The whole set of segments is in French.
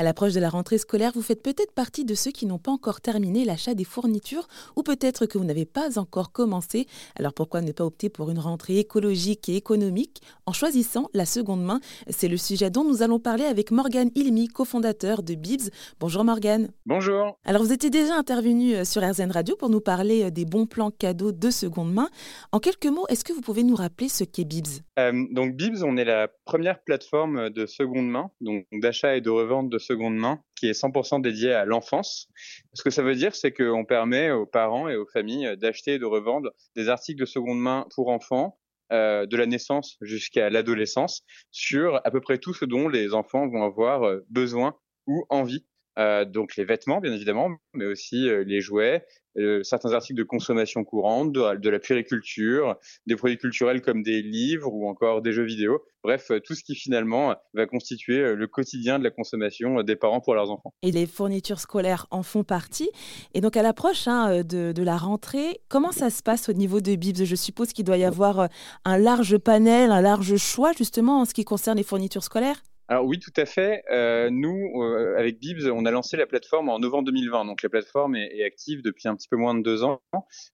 À l'approche de la rentrée scolaire, vous faites peut-être partie de ceux qui n'ont pas encore terminé l'achat des fournitures ou peut-être que vous n'avez pas encore commencé. Alors pourquoi ne pas opter pour une rentrée écologique et économique en choisissant la seconde main? C'est le sujet dont nous allons parler avec Morgane Ilmi, cofondateur de Bibs. Bonjour Morgane. Bonjour. Alors vous étiez déjà intervenu euh, sur RZN Radio pour nous parler euh, des bons plans cadeaux de seconde main. En quelques mots, est-ce que vous pouvez nous rappeler ce qu'est Bibs? Euh, Donc Bibs, on est la première plateforme de seconde main, donc d'achat et de revente de seconde main, qui est 100% dédiée à l'enfance. Ce que ça veut dire, c'est qu'on permet aux parents et aux familles d'acheter et de revendre des articles de seconde main pour enfants euh, de la naissance jusqu'à l'adolescence sur à peu près tout ce dont les enfants vont avoir euh, besoin ou envie. Euh, donc les vêtements, bien évidemment, mais aussi les jouets, euh, certains articles de consommation courante, de, la périculture, des produits culturels comme des livres ou encore des jeux vidéo. Bref, euh, tout ce qui finalement va constituer euh, le quotidien de la consommation des parents pour leurs enfants. Et les fournitures scolaires en font partie. Et donc à l'approche hein, de, de, la rentrée, comment ça se passe au niveau de Bibs? Je suppose qu'il doit y avoir un large panel, un large choix justement en ce qui concerne les fournitures scolaires? Alors oui, tout à fait. Euh, nous, euh, avec Bibs, on a lancé la plateforme en novembre 2020. Donc la plateforme est, active depuis un petit peu moins de deux ans.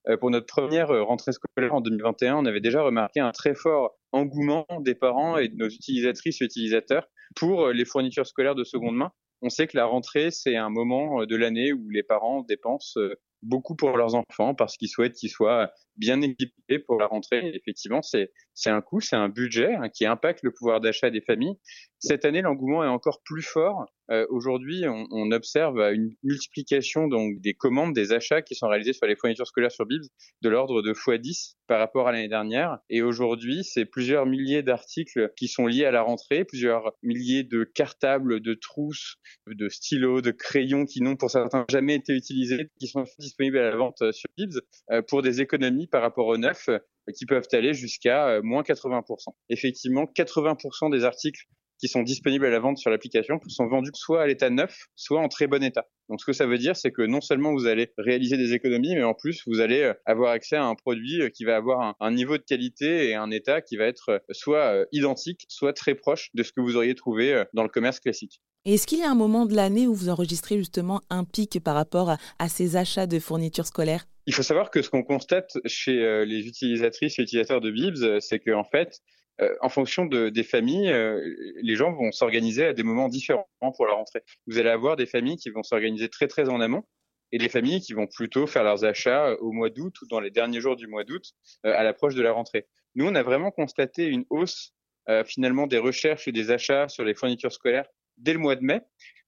Euh, pour notre première rentrée scolaire en 2021, on avait déjà remarqué un très fort engouement des parents et de nos utilisatrices et utilisateurs pour les fournitures scolaires de seconde main. On sait que la rentrée, c'est un moment de l'année où les parents dépensent beaucoup pour leurs enfants parce qu'ils souhaitent qu'ils soient bien équipés pour la rentrée. effectivement, c'est c'est un coût, c'est un budget hein, qui impacte le pouvoir d'achat des familles. Cette année, l'engouement est encore plus fort. Euh, Aujourd'hui, on, on, observe une multiplication donc des commandes, des achats qui sont réalisés sur les fournitures scolaires sur Bibs de l'ordre de x10 par rapport à l'année dernière. Et aujourd'hui, c'est plusieurs milliers d'articles qui sont liés à la rentrée, plusieurs milliers de cartables, de trousses, de stylos, de crayons qui n'ont pour certains jamais été utilisés, qui sont disponibles à la vente sur Bibs euh, pour des économies par rapport au neuf euh, qui peuvent aller jusqu'à euh, moins 80%. Effectivement, 80% des articles qui sont disponibles à la vente sur l'application sont vendus soit à l'état neuf, soit en très bon état. Donc ce que ça veut dire, c'est que non seulement vous allez réaliser des économies, mais en plus vous allez avoir accès à un produit qui va avoir un, niveau de qualité et un état qui va être soit identique, soit très proche de ce que vous auriez trouvé dans le commerce classique. Et est-ce qu'il y a un moment de l'année où vous enregistrez justement un pic par rapport à, à ces achats de fournitures scolaires? Il faut savoir que ce qu'on constate chez euh, les utilisatrices et utilisateurs de Bibs, euh, c'est qu'en fait, euh, en fonction de, des familles, les gens vont s'organiser à des moments différents pour la rentrée. Vous allez avoir des familles qui vont s'organiser très très en amont et des familles qui vont plutôt faire leurs achats au mois d'août ou dans les derniers jours du mois d'août à l'approche de la rentrée. Nous, on a vraiment constaté une hausse finalement des recherches et des achats sur les fournitures scolaires dès le mois de mai.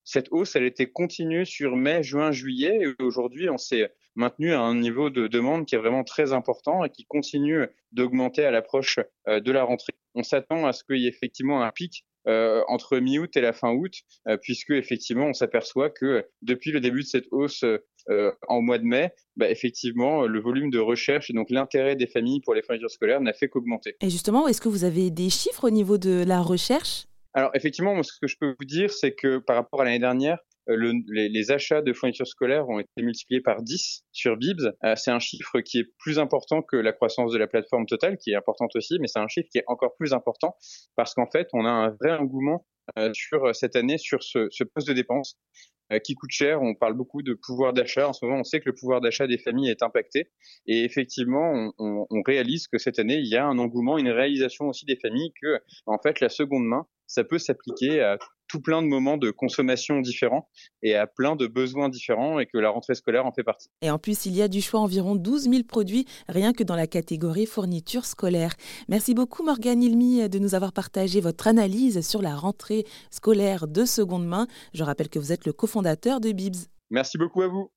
Cette hausse, elle était continue sur mai, juin, juillet et aujourd'hui, on s'est maintenu à un niveau de demande qui est vraiment très important et qui continue d'augmenter à l'approche euh, de la rentrée. On s'attend à ce qu'il y ait effectivement un pic euh, entre mi-août et la fin août, euh, puisque effectivement on s'aperçoit que depuis le début de cette hausse euh, en mois de mai, bah, effectivement le volume de recherche et donc l'intérêt des familles pour les fournitures scolaires n'a fait qu'augmenter. Et justement, est-ce que vous avez des chiffres au niveau de la recherche? Alors effectivement, ce que je peux vous dire, c'est que par rapport à l'année dernière, le, les, les, achats de fournitures scolaires ont été multipliés par 10 sur Bibs. Euh, c'est un chiffre qui est plus important que la croissance de la plateforme totale, qui est importante aussi, mais c'est un chiffre qui est encore plus important parce qu'en fait, on a un vrai engouement euh, sur cette année sur ce, ce poste de dépense qui coûte cher. On parle beaucoup de pouvoir d'achat. En ce moment, on sait que le pouvoir d'achat des familles est impacté. Et effectivement, on, on, on, réalise que cette année, il y a un engouement, une réalisation aussi des familles que, en fait, la seconde main, ça peut s'appliquer à tout plein de moments de consommation différents et à plein de besoins différents et que la rentrée scolaire en fait partie. Et en plus, il y a du choix environ 12 000 produits rien que dans la catégorie fourniture scolaire. Merci beaucoup Morgane Ilmi de nous avoir partagé votre analyse sur la rentrée scolaire de seconde main. Je rappelle que vous êtes le cofondateur de Bibs. Merci beaucoup à vous.